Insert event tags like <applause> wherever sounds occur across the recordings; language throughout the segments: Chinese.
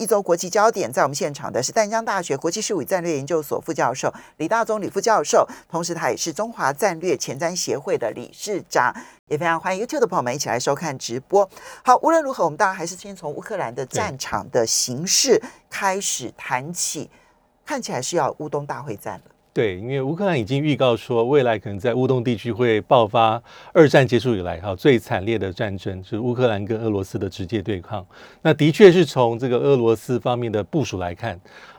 一周国际焦点，在我们现场的是淡江大学国际事务与战略研究所副教授李大忠李副教授，同时他也是中华战略前瞻协会的理事长，也非常欢迎 YouTube 的朋友们一起来收看直播。好，无论如何，我们当然还是先从乌克兰的战场的形势开始谈起，看起来是要乌东大会战了。对，因为乌克兰已经预告说，未来可能在乌东地区会爆发二战结束以来哈最惨烈的战争，就是乌克兰跟俄罗斯的直接对抗。那的确是从这个俄罗斯方面的部署来看，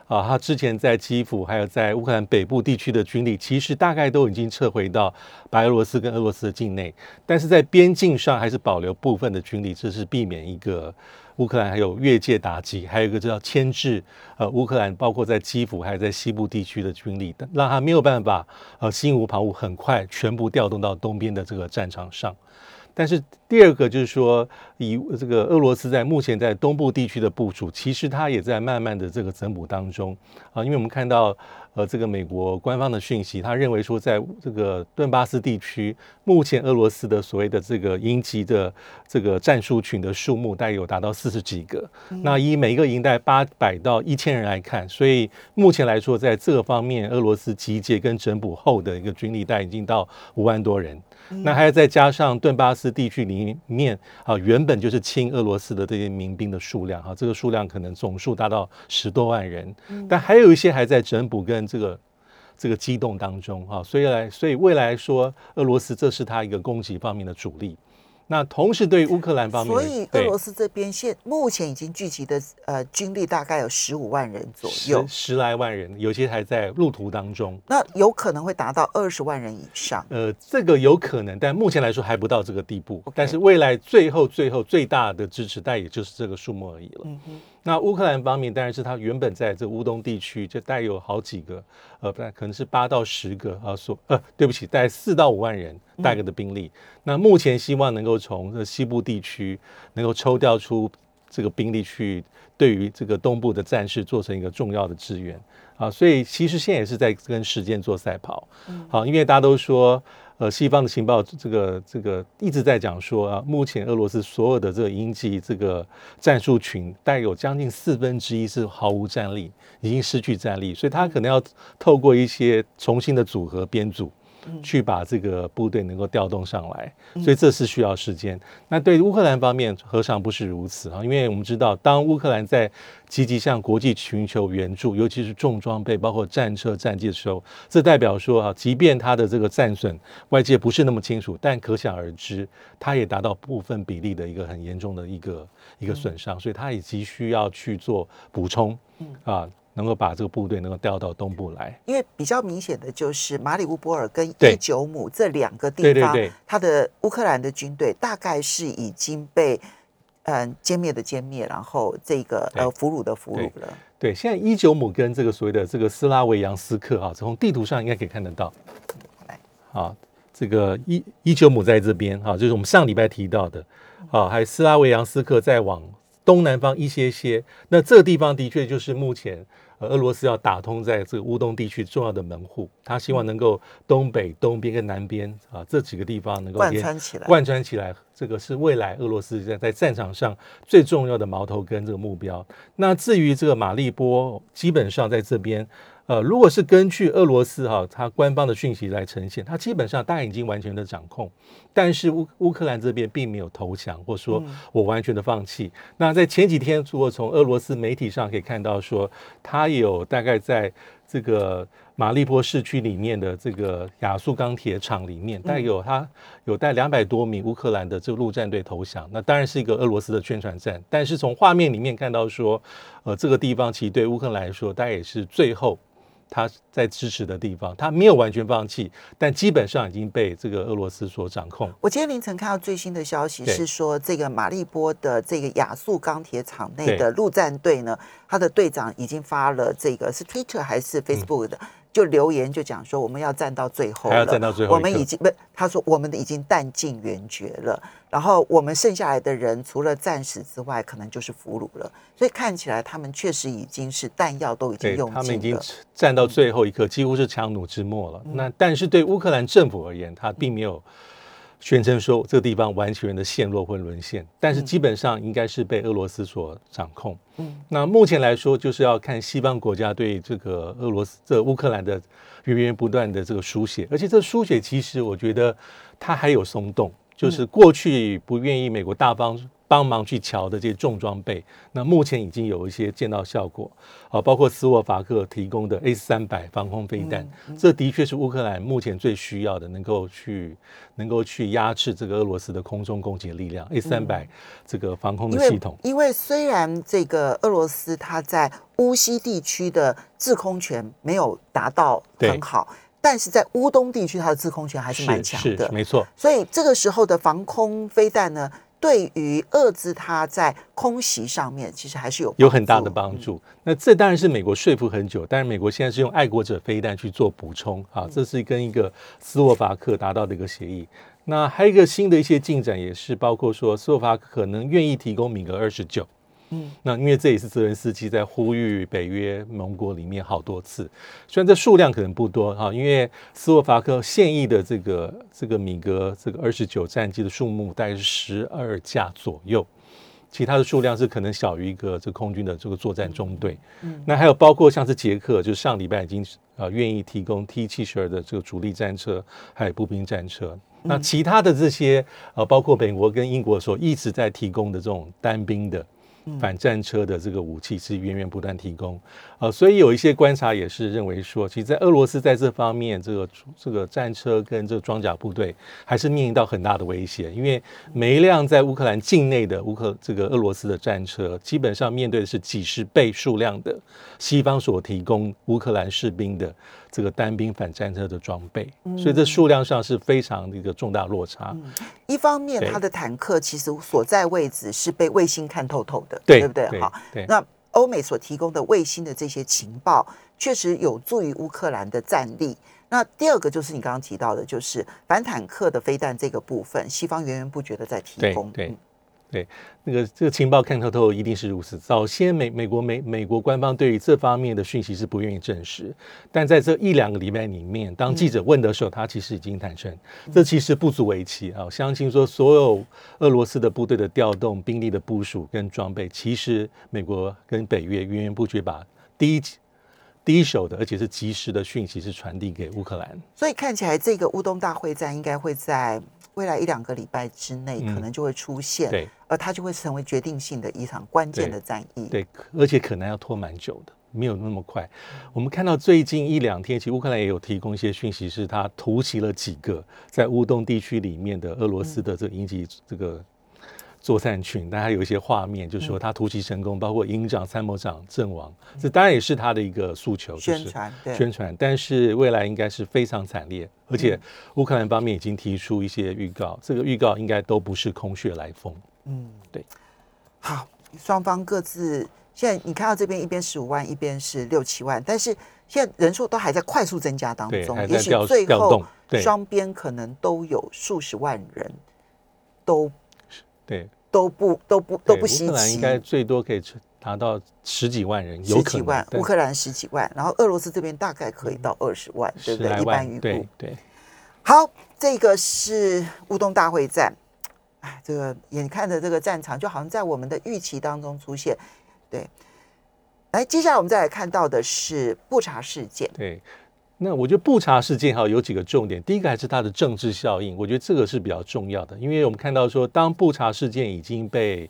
啊，他之前在基辅还有在乌克兰北部地区的军力，其实大概都已经撤回到白俄罗斯跟俄罗斯的境内，但是在边境上还是保留部分的军力，这是避免一个。乌克兰还有越界打击，还有一个叫牵制，呃，乌克兰包括在基辅还有在西部地区的军力，让他没有办法呃心无旁骛，很快全部调动到东边的这个战场上。但是第二个就是说，以这个俄罗斯在目前在东部地区的部署，其实它也在慢慢的这个增补当中啊，因为我们看到。呃，这个美国官方的讯息，他认为说，在这个顿巴斯地区，目前俄罗斯的所谓的这个营级的这个战术群的数目，大概有达到四十几个。那以每一个营带八百到一千人来看，所以目前来说，在这个方面，俄罗斯集结跟整补后的一个军力，带已经到五万多人。那还要再加上顿巴斯地区里面啊，原本就是亲俄罗斯的这些民兵的数量哈，这个数量可能总数达到十多万人，但还有一些还在整补跟这个这个机动当中啊，所以来所以未来说俄罗斯这是他一个攻击方面的主力。那同时对乌克兰方面，所以俄罗斯这边现目前已经聚集的呃军力大概有十五万人左右，十来万人，有些还在路途当中。那有可能会达到二十万人以上。呃，这个有可能，但目前来说还不到这个地步。但是未来最后最后最大的支持，但也就是这个数目而已了。嗯哼。那乌克兰方面，当然是他原本在这乌东地区就带有好几个，呃，不可能是八到十个啊，所呃，对不起，带四到五万人大概的兵力。嗯、那目前希望能够从这西部地区能够抽调出这个兵力去，对于这个东部的战事做成一个重要的支援啊。所以其实现在也是在跟时间做赛跑。嗯、好，因为大家都说。呃，西方的情报这个这个一直在讲说啊，目前俄罗斯所有的这个鹰击这个战术群，大概有将近四分之一是毫无战力，已经失去战力，所以他可能要透过一些重新的组合编组，去把这个部队能够调动上来，所以这是需要时间。那对乌克兰方面何尝不是如此啊？因为我们知道，当乌克兰在积极向国际寻求援助，尤其是重装备，包括战车、战机的时候，这代表说啊，即便它的这个战损外界不是那么清楚，但可想而知，它也达到部分比例的一个很严重的一个一个损伤，所以它也急需要去做补充，啊，能够把这个部队能够调到东部来。因为比较明显的就是马里乌波尔跟伊久姆这两个地方，它的乌克兰的军队大概是已经被。嗯，歼灭的歼灭，然后这个呃俘虏的俘虏了。对，现在伊久姆跟这个所谓的这个斯拉维扬斯克啊，从地图上应该可以看得到。来，啊，这个伊伊久姆在这边哈，就是我们上礼拜提到的啊，还有斯拉维扬斯克再往东南方一些些。那这个地方的确就是目前呃俄罗斯要打通在这个乌东地区重要的门户，他希望能够东北、东边跟南边啊这几个地方能够贯穿起来，贯穿起来。这个是未来俄罗斯在在战场上最重要的矛头跟这个目标。那至于这个马利波，基本上在这边，呃，如果是根据俄罗斯哈它官方的讯息来呈现，它基本上大概已经完全的掌控。但是乌乌克兰这边并没有投降，或说我完全的放弃。那在前几天，如果从俄罗斯媒体上可以看到说，它有大概在这个。马利波市区里面的这个亚速钢铁厂里面，带有它有带两百多名乌克兰的这个陆战队投降，那当然是一个俄罗斯的宣传战。但是从画面里面看到说，呃，这个地方其实对乌克兰来说，大概也是最后他在支持的地方，他没有完全放弃，但基本上已经被这个俄罗斯所掌控。我今天凌晨看到最新的消息是说，这个马利波的这个亚速钢铁厂内的陆战队呢，他的队长已经发了这个是 Twitter 还是 Facebook 的。就留言就讲说我们要站到最后了，还要站到最后我们已经不，他说我们已经弹尽援绝了，然后我们剩下来的人除了战死之外，可能就是俘虏了。所以看起来他们确实已经是弹药都已经用尽了他们已经。站到最后一刻，几乎是强弩之末了。嗯那但是对乌克兰政府而言，他并没有宣称说这个地方完全的陷落或沦陷，但是基本上应该是被俄罗斯所掌控。嗯。那目前来说，就是要看西方国家对这个俄罗斯、这个乌克兰的源源不断的这个输血，而且这输血其实我觉得它还有松动，就是过去不愿意美国大方帮忙去瞧的这些重装备，那目前已经有一些见到效果。啊，包括斯洛伐克提供的 A 三百防空飞弹，这的确是乌克兰目前最需要的，能够去能够去压制这个俄罗斯的空中攻击力量。A 三百这个防空的系统，因为虽然这个俄罗斯它在乌西地区的制空权没有达到很好，但是在乌东地区它的制空权还是蛮强的。是没错，所以这个时候的防空飞弹呢，对于遏制它在空袭上面，其实还是有有很大的助帮助。那这当然是美国说服很久，但是美国现在是用爱国者飞弹去做补充啊，这是跟一个斯洛伐克达到的一个协议。那还有一个新的一些进展，也是包括说斯洛伐克可能愿意提供米格二十九。嗯，那因为这也是泽连斯基在呼吁北约盟国里面好多次，虽然这数量可能不多哈，因为斯洛伐克现役的这个这个米格这个二十九战机的数目大概是十二架左右，其他的数量是可能小于一个这个空军的这个作战中队。嗯那还有包括像是捷克，就是上礼拜已经呃愿意提供 T 七十二的这个主力战车，还有步兵战车。那其他的这些呃，包括美国跟英国所一直在提供的这种单兵的。反战车的这个武器是源源不断提供，呃，所以有一些观察也是认为说，其实，在俄罗斯在这方面，这个这个战车跟这个装甲部队还是面临到很大的威胁，因为每一辆在乌克兰境内的乌克这个俄罗斯的战车，基本上面对的是几十倍数量的西方所提供乌克兰士兵的这个单兵反战车的装备，所以这数量上是非常的一个重大落差。一方面，它的坦克其实所在位置是被卫星看透透的，对不对？对好，那欧美所提供的卫星的这些情报，确实有助于乌克兰的战力。那第二个就是你刚刚提到的，就是反坦克的飞弹这个部分，西方源源不绝的在提供。对对嗯对，那个这个情报看透透一定是如此。早先美美国美美国官方对于这方面的讯息是不愿意证实，但在这一两个礼拜里面，当记者问的时候，他其实已经坦诚，这其实不足为奇啊。我相信说所有俄罗斯的部队的调动、兵力的部署跟装备，其实美国跟北约源源不绝把第一第一手的，而且是及时的讯息是传递给乌克兰。所以看起来这个乌东大会战应该会在未来一两个礼拜之内，嗯可能就会出现，对而它就会成为决定性的一场关键的战役。对，而且可能要拖蛮久的，没有那么快。我们看到最近一两天，其实乌克兰也有提供一些讯息，是他突袭了几个在乌东地区里面的俄罗斯的这个营级这个作战群，大家有一些画面，就是说他突袭成功，包括营长、参谋长阵亡，这当然也是他的一个诉求，就是宣传对宣传。但是未来应该是非常惨烈，而且乌克兰方面已经提出一些预告，这个预告应该都不是空穴来风。嗯，对。好，双方各自现在你看到这边一边十五万，一边是六七万，但是现在人数都还在快速增加当中，也许最后双边可能都有数十万人，都对，都不都不都不稀奇乌克兰应。该最多可以达到十几万人，有可能十几万，乌克兰十几万，然后俄罗斯这边大概可以到二十万，对不对？一般预估。对。好，这个是乌东大会战，哎，这个眼看着这个战场就好像在我们的预期当中出现，对。来，接下来我们再来看到的是布查事件，对，那我觉得布查事件哈有几个重点，第一个还是它的政治效应，我觉得这个是比较重要的，因为我们看到说，当布查事件已经被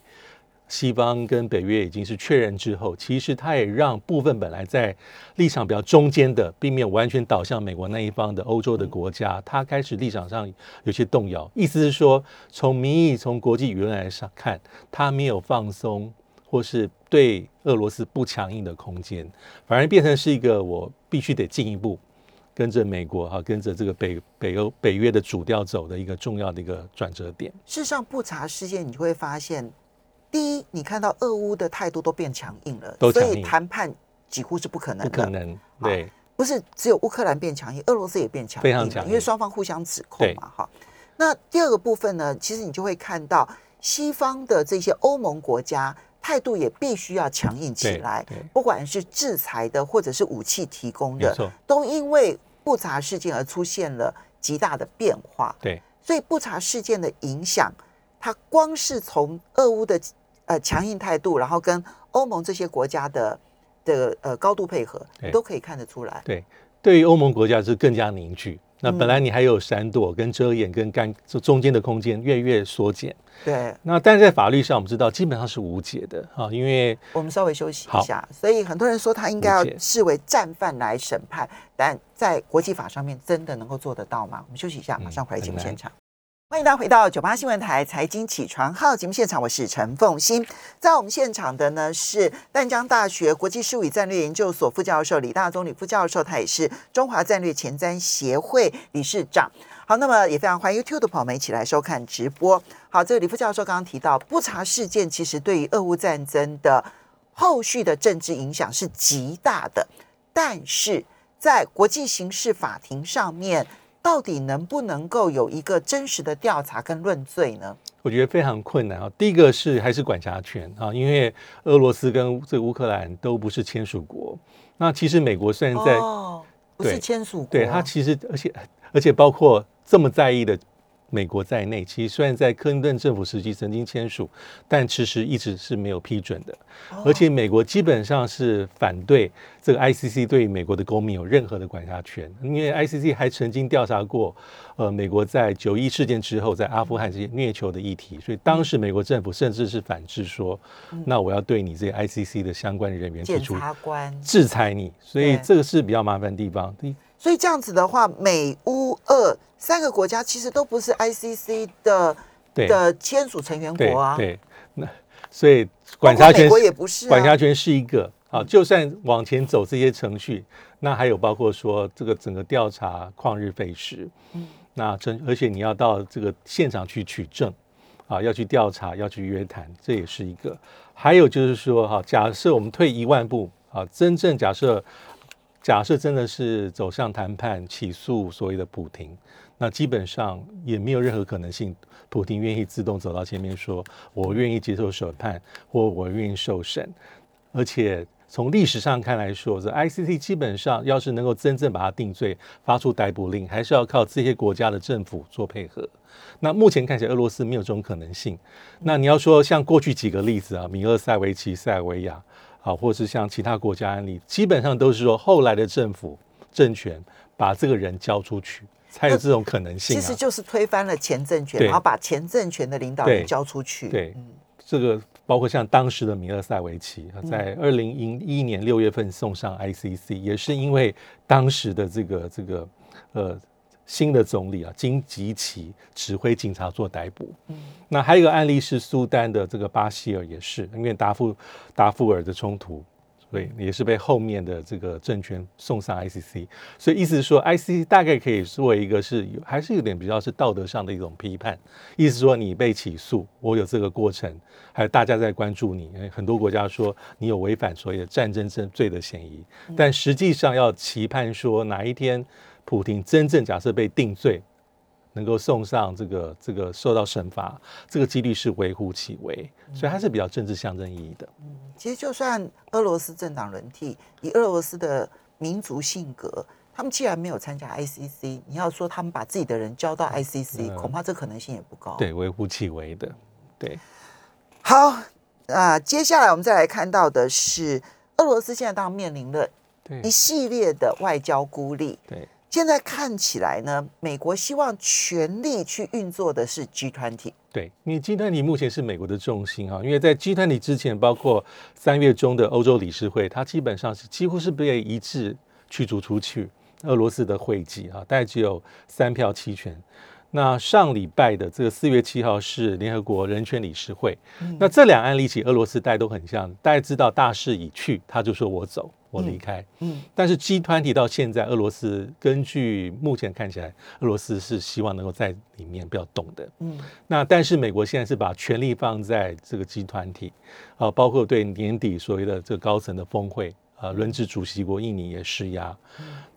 西方跟北约已经是确认之后，其实它也让部分本来在立场比较中间的，并没有完全倒向美国那一方的欧洲的国家，它开始立场上有些动摇。意思是说，从民意、从国际舆论来上看，它没有放松。或是对俄罗斯不强硬的空间，反而变成是一个我必须得进一步跟着美国哈、跟着这个北北欧北约的主调走的一个重要的一个转折点。事实上不查事件，你就会发现，第一，你看到俄乌的态度都变强硬了，所以谈判几乎是不可能的。不可能，对不是只有乌克兰变强硬，俄罗斯也变强非常强硬因为双方互相指控嘛，哈。那第二个部分呢，其实你就会看到西方的这些欧盟国家态度也必须要强硬起对来，不管是制裁的或者是武器提供的，都因为布查事件而出现了极大的变化。对所以不查事件的影响，它光是从俄乌的呃强硬态度，然后跟欧盟这些国家的的呃高度配合，都可以看得出来。对，对于欧盟国家是更加凝聚。那本来嗯你还有闪躲、跟遮掩、跟干这中间的空间越来越缩减。对，那但是在法律上，我们知道基本上是无解的啊，因为我们稍微休息一下。所以很多人说他应该要视为战犯来审判，但在国际法上面真的能够做得到吗？我们休息一下，马上回来节目现场。欢迎大家回到九八新闻台财经起床号节目现场，我是陈凤欣。在我们现场的呢是淡江大学国际事务与战略研究所副教授李大宗李副教授，他也是中华战略前瞻协会理事长。好，那么也非常欢迎 YouTube 的朋友们一起来收看直播。好，这个李副教授刚刚提到，不查事件其实对于俄乌战争的后续的政治影响是极大的，但是在国际刑事法庭上面，到底能不能够有一个真实的调查跟论罪呢？我觉得非常困难啊。第一个是还是管辖权啊，因为俄罗斯跟这个乌克兰都不是签署国。那其实美国虽然在、哦，不是对签署国，对它其实而且而且包括这么在意的美国在内，其实虽然在克林顿政府时期曾经签署，但其实一直是没有批准的。哦而且美国基本上是反对这个 ICC 对美国的公民有任何的管辖权，因为 ICC 还曾经调查过，呃，美国在九一事件之后在阿富汗这些虐囚的议题，所以当时美国政府甚至是反制说，那我要对你这些 ICC 的相关人员提检出。制裁你，所以对。这个是比较麻烦的地方。所以这样子的话，美乌俄三个国家其实都不是 ICC 的对。的签署成员对国啊，对，那所以管辖权国也不是、啊，管辖权是一个。啊，就算往前走这些程序，那还有包括说这个整个调查旷日费时，嗯。那真而且你要到这个现场去取证啊，要去调查，要去约谈，这也是一个。还有就是说哈、假设我们退一万步啊，真正假设假设真的是走向谈判起诉所谓的普廷，那基本上也没有任何可能性，普廷愿意自动走到前面说，我愿意接受审判，或我愿意受审。而且从历史上看来说，这 ICC 基本上要是能够真正把它定罪、发出逮捕令，还是要靠这些国家的政府做配合。那目前看起来，俄罗斯没有这种可能性。那你要说像过去几个例子啊，米勒塞维奇、塞尔维亚啊，或是像其他国家案例，基本上都是说后来的政府政权把这个人交出去，才有这种可能性啊。其实就是推翻了前政权，然后把前政权的领导人交出去。对嗯这个包括像当时的米勒塞维奇，啊在二零一一年六月份送上 ICC，也是因为当时的这个这个呃新的总理啊金吉奇指挥警察做逮捕。那还有一个案例是苏丹的这个巴希尔，也是因为达夫达夫尔的冲突。所以也是被后面的这个政权送上 ICC，所以意思是说，ICC 大概可以作为一个是有还是有点比较是道德上的一种批判，意思是说你被起诉，我有这个过程，还有大家在关注你，很多国家说你有违反所谓的战争罪罪的嫌疑，但实际上要期盼说哪一天普廷真正假设被定罪，能够送上这个这个受到惩罚，这个几率是微乎其微，所以它是比较政治象征意义的。嗯其实就算俄罗斯政党轮替，以俄罗斯的民族性格，他们既然没有参加 ICC，你要说他们把自己的人交到 ICC，、嗯恐怕这可能性也不高。对，微乎其微的，对。好，啊、接下来我们再来看到的是，俄罗斯现在当然面临了对一系列的外交孤立。对现在看起来呢，美国希望全力去运作的是 G 团体。对，因为 G 团体目前是美国的重心啊，因为在 G 团体之前，包括三月中的欧洲理事会，它基本上是几乎是被一致驱逐出去俄罗斯的会籍啊，大概只有三票弃权。那上礼拜的这个四月七号是联合国人权理事会，那这两案例起，俄罗斯大家都很像，大家知道大势已去，他就说我走，我离开。嗯，但是 G 团体到现在，俄罗斯根据目前看起来，俄罗斯是希望能够在里面不要动的。嗯，那但是美国现在是把权力放在这个集团体，啊，包括对年底所谓的这个高层的峰会呃轮值主席国印尼也施压，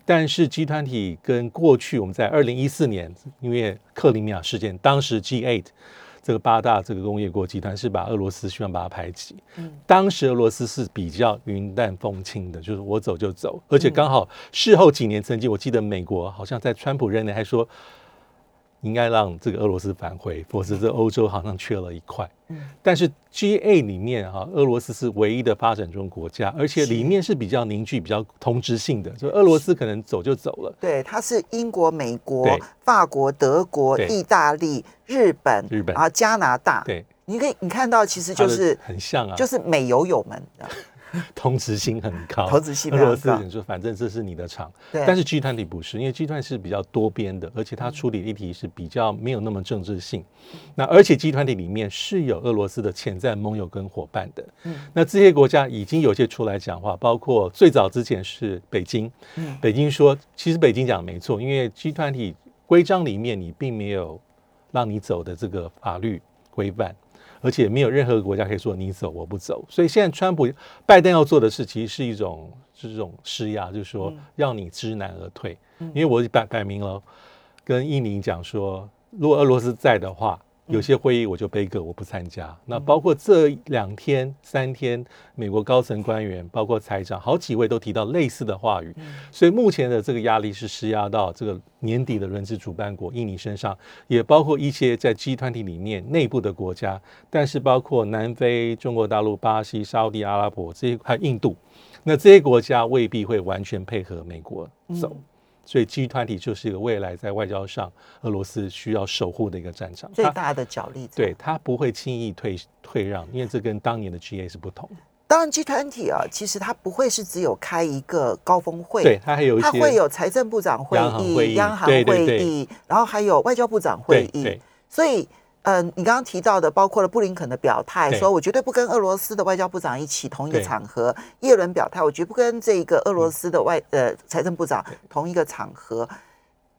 但是集团体跟过去我们在二零一四年因为克里米亚事件，当时 G8 这个八大这个工业国集团是把俄罗斯希望把它排挤，当时俄罗斯是比较云淡风轻的，就是我走就走，而且刚好事后几年曾经我记得美国好像在川普任内还说。应该让这个俄罗斯返回，否则这欧洲好像缺了一块。嗯，但是 G A 里面哈，俄罗斯是唯一的发展中国家，而且里面是比较凝聚、比较同质性的，就俄罗斯可能走就走了。对，它是英国、美国、法国、德国、意大利、日本、日本，然后加拿大。对，你可以你看到，其实就是很像啊，就是美游友们。<laughs> 同质性很高，同质性俄罗斯人说，反正这是你的厂，但是集团体不是，因为集团是比较多边的，而且它处理议题是比较没有那么政治性。那而且集团体里面是有俄罗斯的潜在盟友跟伙伴的。嗯，那这些国家已经有些出来讲话，包括最早之前是北京。嗯，北京说，其实北京讲没错，因为集团体规章里面你并没有让你走的这个法律规范。而且没有任何国家可以说你走我不走，所以现在川普、拜登要做的事，其实是一种是这种施压，就是说让你知难而退。因为我摆摆明了跟印尼讲说，如果俄罗斯在的话。有些会议我就背个我不参加。那包括这两天、三天，美国高层官员，包括财长，好几位都提到类似的话语。所以目前的这个压力是施压到这个年底的轮值主办国印尼身上，也包括一些在 G 团体里面内部的国家，但是包括南非、中国大陆、巴西、沙地阿拉伯这些，还有印度，那这些国家未必会完全配合美国走。所以 G 团体就是一个未来在外交上俄罗斯需要守护的一个战场，最大的角力。对，他不会轻易退退让，因为这跟当年的 GA 是不同。当然，，G 团体啊，其实它不会是只有开一个高峰会，对，它还有一些，它会有财政部长会议、央行会议，然后还有外交部长会议，所以。嗯，你刚刚提到的，包括了布林肯的表态，说我绝对不跟俄罗斯的外交部长一起同一个场合；耶伦表态，我绝不跟这个俄罗斯的外呃财政部长同一个场合，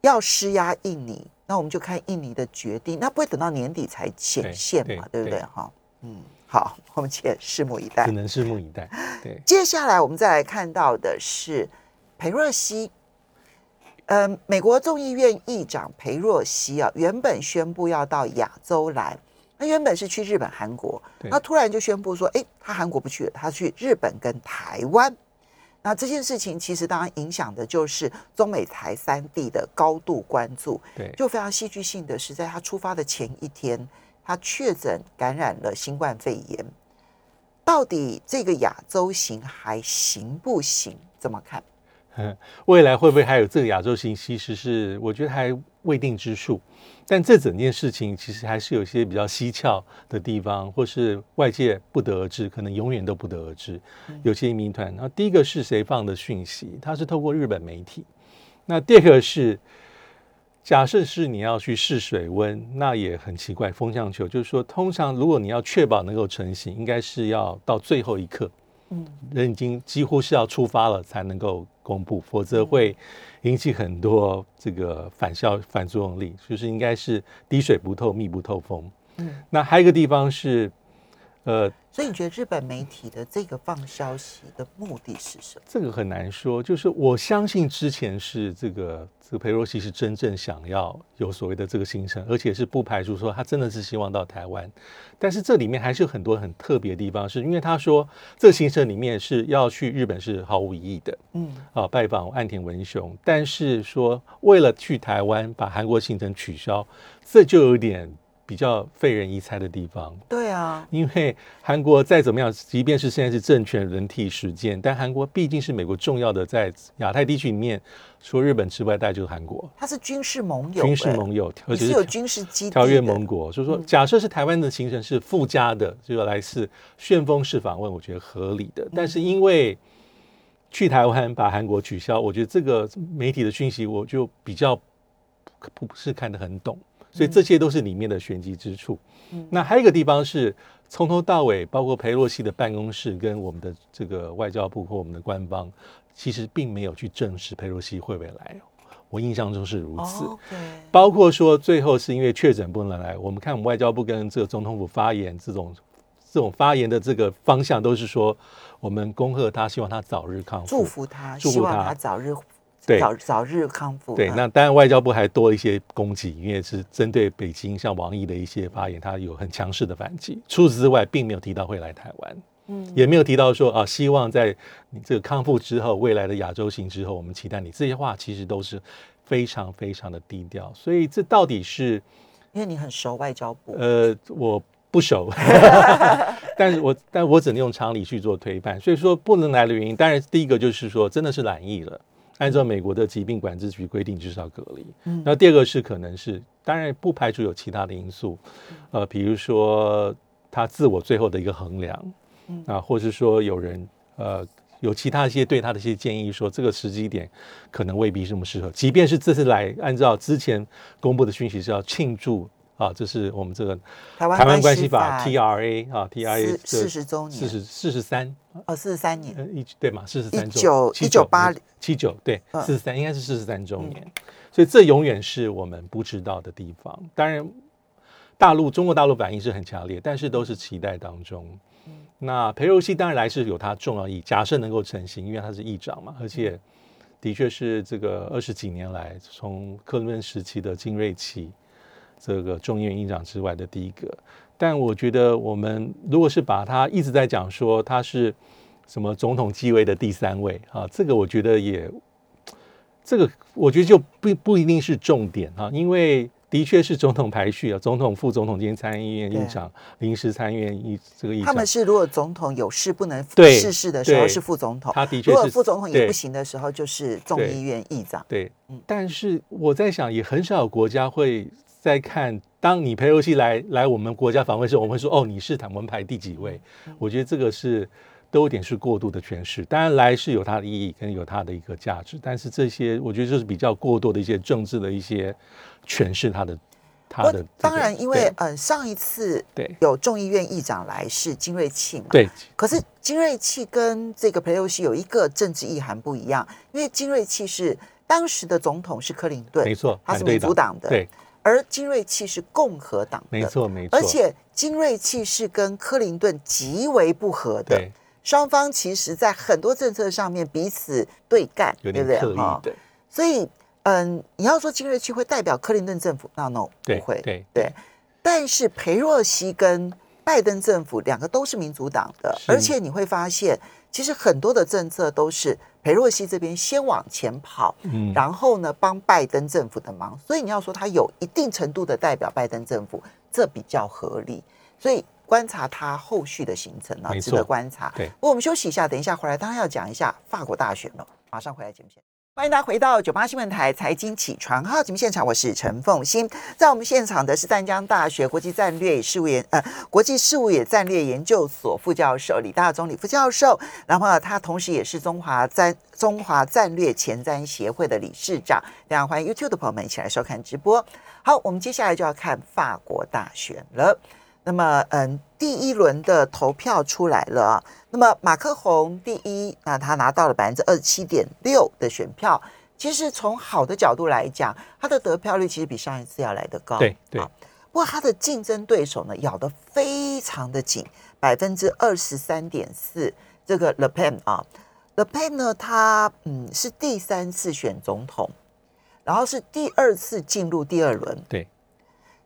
要施压印尼，那我们就看印尼的决定，那不会等到年底才显现嘛？对不对？哈，嗯，好，<laughs> 我们且拭目以待，只能拭目以待。对，接下来我们再来看到的是裴若曦。呃，美国众议院议长裴若曦啊，原本宣布要到亚洲来，他原本是去日本、韩国，那突然就宣布说，哎，他韩国不去了，他去日本跟台湾。那这件事情其实当然影响的就是中美台三地的高度关注。对，就非常戏剧性的是，在他出发的前一天，他确诊感染了新冠肺炎。到底这个亚洲行还行不行？怎么看？<laughs> 未来会不会还有这个亚洲行？其实是我觉得还未定之数。但这整件事情其实还是有一些比较蹊跷的地方，或是外界不得而知，可能永远都不得而知。有些移民团，那第一个是谁放的讯息？他是透过日本媒体。那第二个是，假设是你要去试水温，那也很奇怪。风向球就是说，通常如果你要确保能够成型，应该是要到最后一刻。嗯，人已经几乎是要出发了才能够公布，否则会引起很多这个反效反作用力，就是应该是滴水不透、密不透风。嗯，那还有一个地方是。呃，所以你觉得日本媒体的这个放消息的目的是什么？这个很难说。就是我相信之前是这个这个裴洛西是真正想要有所谓的这个行程，而且是不排除说他真的是希望到台湾。但是这里面还是有很多很特别的地方，是因为他说这个行程里面是要去日本是毫无意义的，嗯，啊，拜访岸田文雄。但是说为了去台湾把韩国行程取消，这就有点。比较费人一猜的地方，对啊，因为韩国再怎么样，即便是现在是政权轮替时间，但韩国毕竟是美国重要的在亚太地区里面，除日本之外，大概就是韩国。它是军事盟友，军事盟友，而且是有军事基地条约盟国。所以说，假设是台湾的行程是附加的，就来自旋风式访问，我觉得合理的。但是因为去台湾把韩国取消，我觉得这个媒体的讯息我就比较不是看得很懂。所以这些都是里面的玄机之处。那还有一个地方是从头到尾，包括佩洛西的办公室跟我们的这个外交部或我们的官方，其实并没有去证实佩洛西会不会来。我印象中是如此。包括说最后是因为确诊不能来，我们看我们外交部跟这个总统府发言这种这种发言的这个方向都是说，我们恭贺他，希望他早日康复，祝福他，祝福希望他他早日对早早日康复。对，嗯那当然外交部还多一些攻击，因为是针对北京像王毅的一些发言，他有很强势的反击。除此之外，并没有提到会来台湾，嗯也没有提到说啊，希望在你这个康复之后，未来的亚洲行之后，我们期待你。这些话其实都是非常非常的低调，所以这到底是因为你很熟外交部，呃，我不熟，<laughs> 但是我但我只能用常理去做推判，所以说不能来的原因，当然第一个就是说真的是懒意了，按照美国的疾病管制局规定就是要隔离。嗯那第二个是可能是，当然不排除有其他的因素，呃，比如说他自我最后的一个衡量，嗯啊，或是说有人呃。有其他一些对他的一些建议，说这个时机点可能未必这么适合。即便是这次来，按照之前公布的讯息是要庆祝啊，这是我们这个台湾台湾关系法法 TRA 啊，TRA 四四十周年四十四十三，哦，四十三年，呃，一对嘛，四十三19周，1980七九对，嗯四十三应该是四十三周年，所以这永远是我们不知道的地方。当然，大陆中国大陆反应是很强烈，但是都是期待当中。那裴若曦当然来是有它重要意义，假设能够成型，因为他是议长嘛，而且的确是这个二十几年来，从克林顿时期的金瑞奇这个众议院议长之外的第一个。但我觉得我们如果是把他一直在讲说他是什么总统继位的第三位啊，这个我觉得也，这个我觉得就不不一定是重点啊，因为的确是总统排序啊，总统、副总统兼参议院议长、临时参议院议这个议长，他们是如果总统有事不能对逝世的时候是副总统，他的确是如果副总统也不行的时候就是众对议院议长。对嗯，但是我在想，也很少有国家会在看，当你裴洛西来来我们国家访问的时候，我们会说哦，你是台湾排第几位？嗯我觉得这个是都有点是过度的诠释。当然来是有它的意义跟有它的一个价值，但是这些我觉得就是比较过度的一些政治的一些诠释它的它不的这个。当然，因为嗯呃上一次对有众议院议长来是金瑞气嘛，对可是金瑞气跟这个裴洛西有一个政治意涵不一样，因为金瑞气是当时的总统是克林顿，没错，他是民主党的，对，而金瑞气是共和党的，没错没错，而且金瑞气是跟克林顿极为不合的，双方其实在很多政策上面彼此对干，有对不对？点刻意哈的，所以，嗯，你要说金瑞气会代表克林顿政府，那 no 对不会，对。对。但是裴若曦跟拜登政府两个都是民主党的，而且你会发现，其实很多的政策都是裴若西这边先往前跑，嗯，然后呢帮拜登政府的忙，所以你要说他有一定程度的代表拜登政府，这比较合理。所以观察他后续的行程啊，值得错观察。对不过我们休息一下，等一下回来当然要讲一下法国大选了。马上回来节目。欢迎大家回到九八新闻台财经起床号节目现场，我是陈凤欣。在我们现场的是淡江大学国际战略事务研呃国际事务与战略研究所副教授李大中李副教授，然后，他同时也是中华战中华战略前瞻协会的理事长。大家欢迎 YouTube 的朋友们一起来收看直播。好，我们接下来就要看法国大选了。那么，嗯，第一轮的投票出来了啊。那么马克宏第一，那他拿到了百分之二十七点六的选票。其实从好的角度来讲，他的得票率其实比上一次要来得高。对对啊不过他的竞争对手呢，咬得非常的紧，百分之二十三点四。这个 Le Pen 啊，Le Pen 呢，他嗯是第三次选总统，然后是第二次进入第二轮。对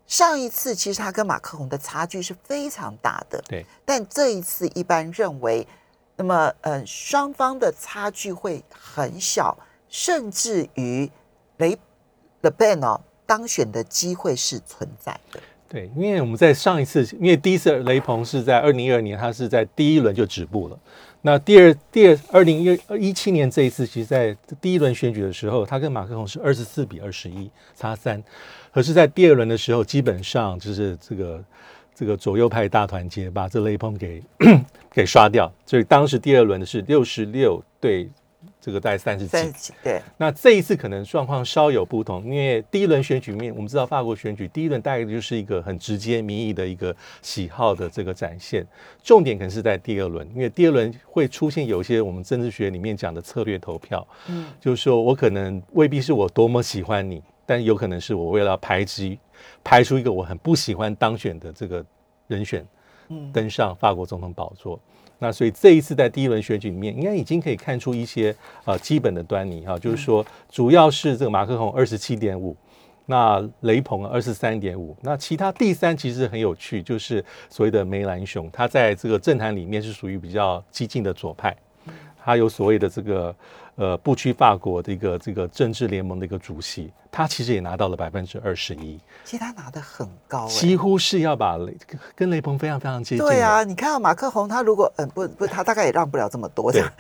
上一次其实他跟马克宏的差距是非常大的，对但这一次一般认为，那么呃双方的差距会很小，甚至于雷 The Ben 哦当选的机会是存在的。对，因为我们在上一次，因为第一次雷鹏是在二零一二年，他是在第一轮就止步了。那第二第二二零一一七年这一次，其实在第一轮选举的时候，他跟马克龙是二十四比二十一，差三。可是，在第二轮的时候，基本上就是这个这个左右派大团结把这雷鹏给 <clears throat> 给刷掉，所以当时第二轮的是六十六对这个大概三十几。对，那这一次可能状况稍有不同，因为第一轮选举面，我们知道法国选举第一轮大概就是一个很直接民意的一个喜好的这个展现，重点可能是在第二轮，因为第二轮会出现有一些我们政治学里面讲的策略投票，嗯，就是说我可能未必是我多么喜欢你，但有可能是我为了排挤排除一个我很不喜欢当选的这个人选，登上法国总统宝座。那所以这一次在第一轮选举里面，应该已经可以看出一些呃基本的端倪哈，就是说主要是这个马克宏二十七点五，那雷鹏二十三点五，那其他第三其实很有趣，就是所谓的梅兰雄，他在这个政坛里面是属于比较激进的左派，他有所谓的这个。呃，不屈法国的一个这个政治联盟的一个主席，他其实也拿到了百分之二十一。其实他拿的很高，几乎是要把雷跟雷鹏非常非常接近。对啊，你看到马克宏，他如果嗯不不，他大概也让不了这么多的。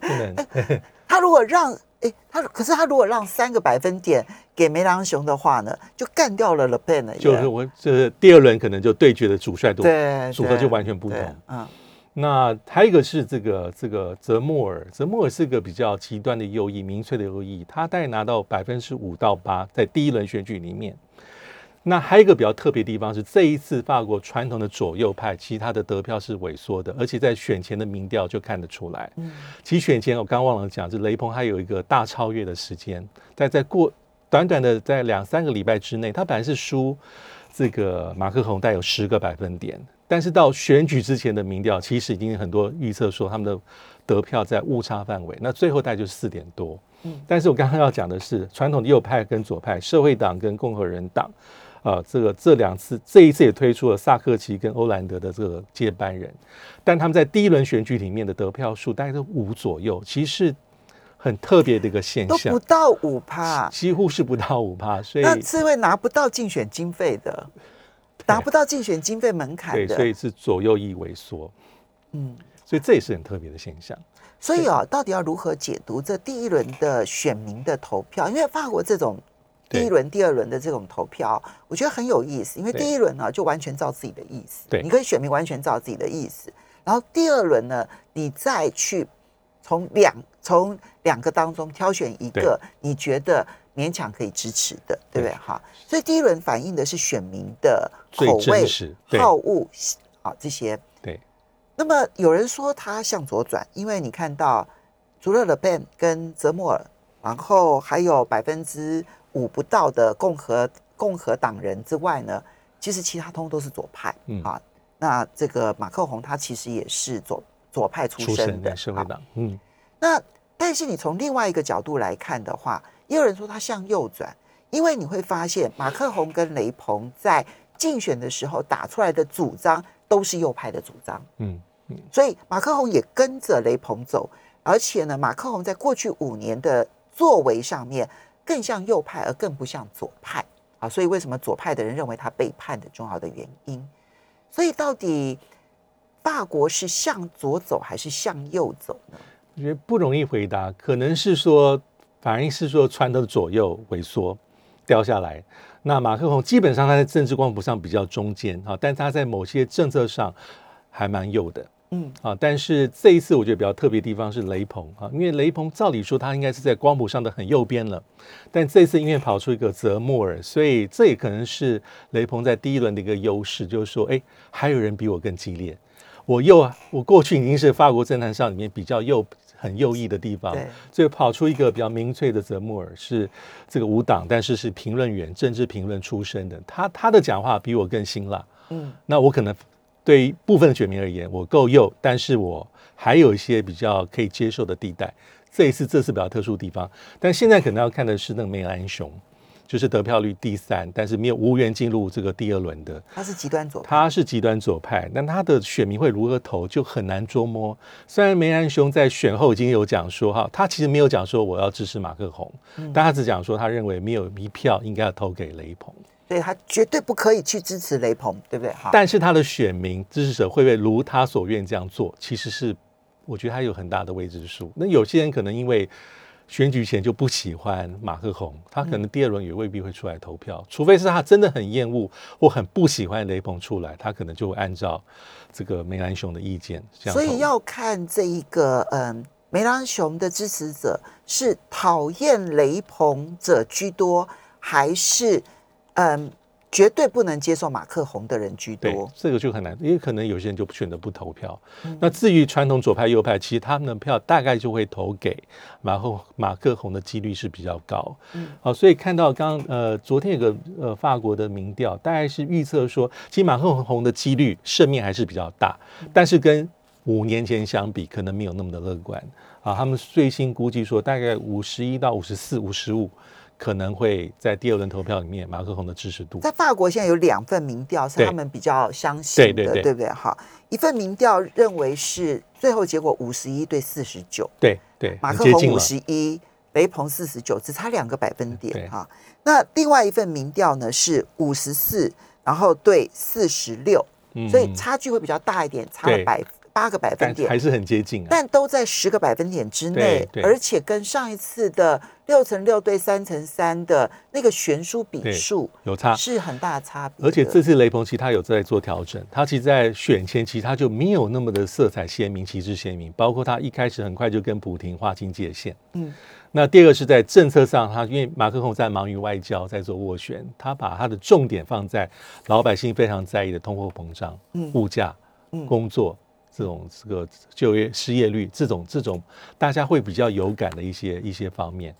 <laughs> <laughs> 他如果让哎，他可是他如果让三个百分点给梅朗雄的话呢，就干掉了 Le Pen 了。就是我这第二轮可能就对决的主帅度对组合就完全不同。嗯。那还有一个是这个这个泽莫尔，泽莫尔是个比较极端的右翼，民粹的右翼，他大概拿到百分之五到八，在第一轮选举里面。那还有一个比较特别的地方是，这一次法国传统的左右派，其实他的得票是萎缩的，而且在选前的民调就看得出来。嗯，其实选前我刚忘了讲，是雷鹏还有一个大超越的时间，但在过短短的在两三个礼拜之内，他本来是输这个马克宏带有十个百分点。但是到选举之前的民调，其实已经很多预测说他们的得票在误差范围。那最后大概就是四点多。嗯，但是我刚刚要讲的是，传统的右派跟左派，社会党跟共和人党，啊，这个这两次这一次也推出了萨克奇跟欧兰德的这个接班人，但他们在第一轮选举里面的得票数大概是五左右，其实很特别的一个现象，都不到五趴，几乎是不到五趴，所以那是会拿不到竞选经费的。拿不到竞选经费门槛的，对，所以是左右翼萎缩，嗯，所以这也是很特别的现象。所以啊，到底要如何解读这第一轮的选民的投票？因为法国这种第一轮、第二轮的这种投票，我觉得很有意思。因为第一轮呢，就完全照自己的意思，对，你可以选民完全照自己的意思。然后第二轮呢，你再去从两从两个当中挑选一个，你觉得。勉强可以支持的，对不对？哈，所以第一轮反映的是选民的口味、好恶啊这些。对。那么有人说他向左转，因为你看到除了 Le Pen 跟泽莫尔，然后还有百分之五不到的共和共和党人之外呢，其实其他通都是左派嗯啊。那这个马克宏他其实也是左左派出身的社会党。嗯。那但是你从另外一个角度来看的话，也有人说他向右转，因为你会发现马克宏跟雷鹏在竞选的时候打出来的主张都是右派的主张，嗯嗯，所以马克宏也跟着雷鹏走，而且呢，马克宏在过去五年的作为上面更像右派，而更不像左派啊，所以为什么左派的人认为他背叛的重要的原因？所以到底法国是向左走还是向右走呢？我觉得不容易回答，可能是说。反而是说，传的左右萎缩掉下来。那马克宏基本上他在政治光谱上比较中间啊，但他在某些政策上还蛮右的。嗯啊，但是这一次我觉得比较特别的地方是雷鹏啊，因为雷鹏照理说他应该是在光谱上的很右边了，但这次因为跑出一个泽莫尔，所以这也可能是雷鹏在第一轮的一个优势，就是说，哎，还有人比我更激烈。我右，我过去已经是法国政坛上里面比较右。很右翼的地方，所以跑出一个比较民粹的泽穆尔，是这个无党，但是是评论员、政治评论出身的。他他的讲话比我更辛辣。嗯，那我可能对部分的选民而言，我够右，但是我还有一些比较可以接受的地带。这一次，这次比较特殊的地方。但现在可能要看的是那个梅兰雄。就是得票率第三，但是没有无缘进入这个第二轮的。他是极端左，他是极端左派，那他的选民会如何投就很难捉摸。虽然梅兰雄在选后已经有讲说，哈，他其实没有讲说我要支持马克宏，但他只讲说他认为没有一票应该要投给雷鹏，对他绝对不可以去支持雷鹏，对不对？哈，但是他的选民支持者会不会如他所愿这样做？其实是我觉得他有很大的未知数。那有些人可能因为。选举前就不喜欢马克宏，他可能第二轮也未必会出来投票，除非是他真的很厌恶或很不喜欢雷鹏出来，他可能就会按照这个梅兰雄的意见。所以要看这一个，嗯，梅兰雄的支持者是讨厌雷鹏者居多，还是嗯绝对不能接受马克宏的人居多。，这个就很难，因为可能有些人就选择不投票。嗯那至于传统左派右派，其实他们的票大概就会投给马克马克宏的几率是比较高。嗯好，所以看到刚呃昨天有个呃法国的民调，大概是预测说，其实马克宏的几率胜面还是比较大，嗯但是跟五年前相比，可能没有那么的乐观啊。他们最新估计说，大概五十一到五十四、五十五，可能会在第二轮投票里面，马克宏的支持度。在法国现在有两份民调是他们比较相信的，对对对不对？哈，一份民调认为是最后结果五十一对四十九，对对，马克宏五。十一，雷鹏四十九，只差两个百分点哈。那另外一份民调呢是五十四，然后对四十六，嗯所以差距会比较大一点，差了对百八个百分点但还。是很接近啊。但都在十个百分点之内而且跟上一次的六乘六对三乘三的那个悬殊比对数有差，是很大的差别的。而且这次雷鹏其实他有在做调整，他其实在选前期他就没有那么的色彩鲜明、旗帜鲜明，包括他一开始很快就跟普廷划清界限。嗯，那第二个是在政策上，他因为马克龙在忙于外交，在做斡旋，他把他的重点放在老百姓非常在意的通货膨胀、嗯物价、嗯工作。这种这个就业失业率这种这种大家会比较有感的一些一些方面，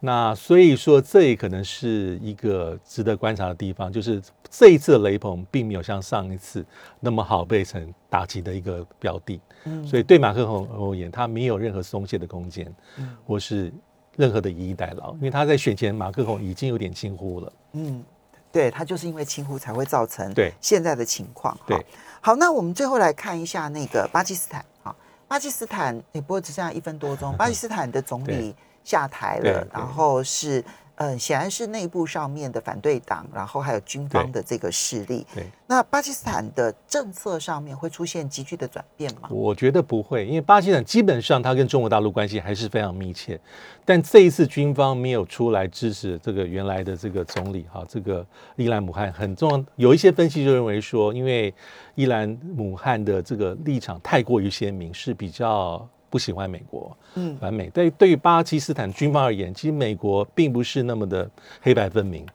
那所以说，这也可能是一个值得观察的地方，就是这一次的雷鹏并没有像上一次那么好被成打击的一个标的，嗯所以对马克宏而言，他没有任何松懈的空间，嗯或是任何的以逸待劳，因为他在选前马克宏已经有点轻忽了，嗯，对，他就是因为轻忽才会造成对现在的情况。对好，好，那我们最后来看一下那个巴基斯坦啊，巴基斯坦也不过只剩下一分多钟，<laughs> 巴基斯坦的总理下台了然后是。呃，显然是内部上面的反对党，然后还有军方的这个势力。对。那巴基斯坦的政策上面会出现急剧的转变吗？我觉得不会，因为巴基斯坦基本上它跟中国大陆关系还是非常密切，但这一次军方没有出来支持这个原来的这个总理哈，这个伊兰姆汗很重要。有一些分析就认为说，因为伊兰姆汗的这个立场太过于鲜明，是比较不喜欢美国，嗯反美。对对于巴基斯坦军方而言，其实美国并不是那么的黑白分明。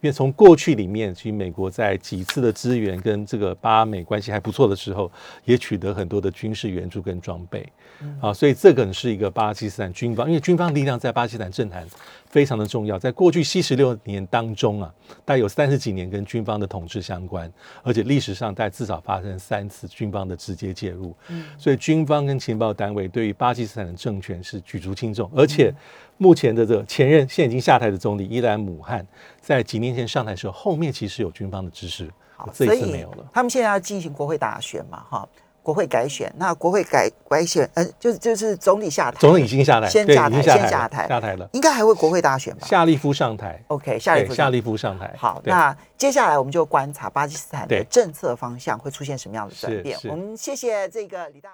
因为从过去里面，其实美国在几次的资源跟这个巴美关系还不错的时候，也取得很多的军事援助跟装备，啊，所以这可能是一个巴基斯坦军方，因为军方力量在巴基斯坦政坛非常的重要，在过去七十六年当中啊，大概有三十几年跟军方的统治相关，而且历史上大概至少发生三次军方的直接介入，所以军方跟情报单位对于巴基斯坦的政权是举足轻重，而且目前的这个前任现在已经下台的总理伊兰姆汗，在几年前上台的时候，后面其实有军方的支持好，，这一次没有了。他们现在要进行国会大选嘛，哈，国会改选。那国会改改选，呃，就是就是总理下台，总理已经下台，先下台先下台下台了。应该还会国会大选吧夏利夫上台，？OK，夏利夫夏利夫上台。好，那接下来我们就观察巴基斯坦的政策方向会出现什么样的转变。我们谢谢这个李大。